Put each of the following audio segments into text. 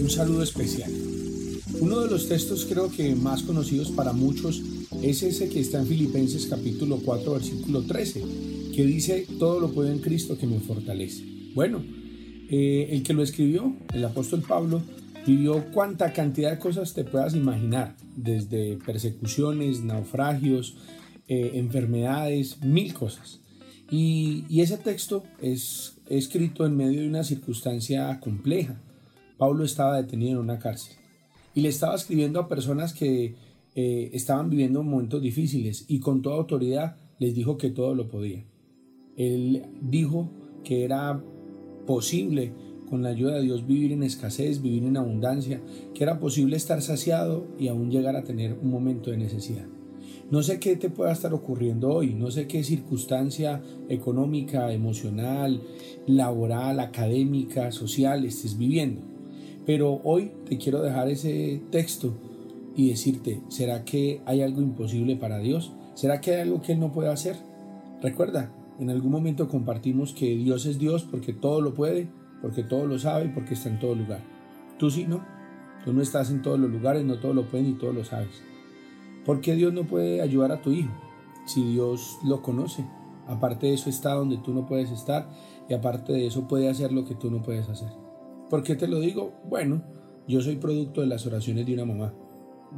un saludo especial. Uno de los textos creo que más conocidos para muchos es ese que está en Filipenses capítulo 4 versículo 13, que dice, todo lo puedo en Cristo que me fortalece. Bueno, eh, el que lo escribió, el apóstol Pablo, vivió cuánta cantidad de cosas te puedas imaginar, desde persecuciones, naufragios, eh, enfermedades, mil cosas. Y, y ese texto es escrito en medio de una circunstancia compleja. Pablo estaba detenido en una cárcel y le estaba escribiendo a personas que eh, estaban viviendo momentos difíciles y con toda autoridad les dijo que todo lo podía. Él dijo que era posible con la ayuda de Dios vivir en escasez, vivir en abundancia, que era posible estar saciado y aún llegar a tener un momento de necesidad. No sé qué te pueda estar ocurriendo hoy, no sé qué circunstancia económica, emocional, laboral, académica, social estés viviendo. Pero hoy te quiero dejar ese texto y decirte, ¿será que hay algo imposible para Dios? ¿Será que hay algo que Él no puede hacer? Recuerda, en algún momento compartimos que Dios es Dios porque todo lo puede, porque todo lo sabe y porque está en todo lugar. Tú sí, ¿no? Tú no estás en todos los lugares, no todo lo puedes ni todo lo sabes. ¿Por qué Dios no puede ayudar a tu hijo? Si Dios lo conoce. Aparte de eso está donde tú no puedes estar y aparte de eso puede hacer lo que tú no puedes hacer. ¿Por qué te lo digo? Bueno, yo soy producto de las oraciones de una mamá.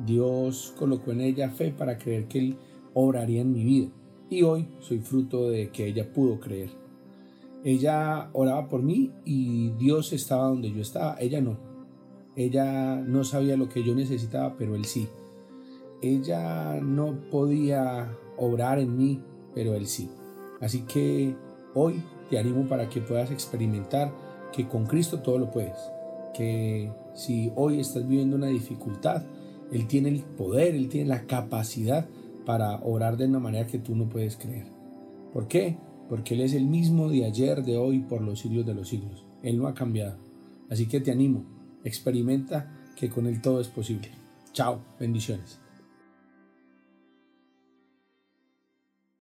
Dios colocó en ella fe para creer que Él obraría en mi vida. Y hoy soy fruto de que ella pudo creer. Ella oraba por mí y Dios estaba donde yo estaba. Ella no. Ella no sabía lo que yo necesitaba, pero Él sí. Ella no podía obrar en mí, pero Él sí. Así que hoy te animo para que puedas experimentar que con Cristo todo lo puedes. Que si hoy estás viviendo una dificultad, Él tiene el poder, Él tiene la capacidad para orar de una manera que tú no puedes creer. ¿Por qué? Porque Él es el mismo de ayer, de hoy, por los siglos de los siglos. Él no ha cambiado. Así que te animo, experimenta que con Él todo es posible. Chao, bendiciones.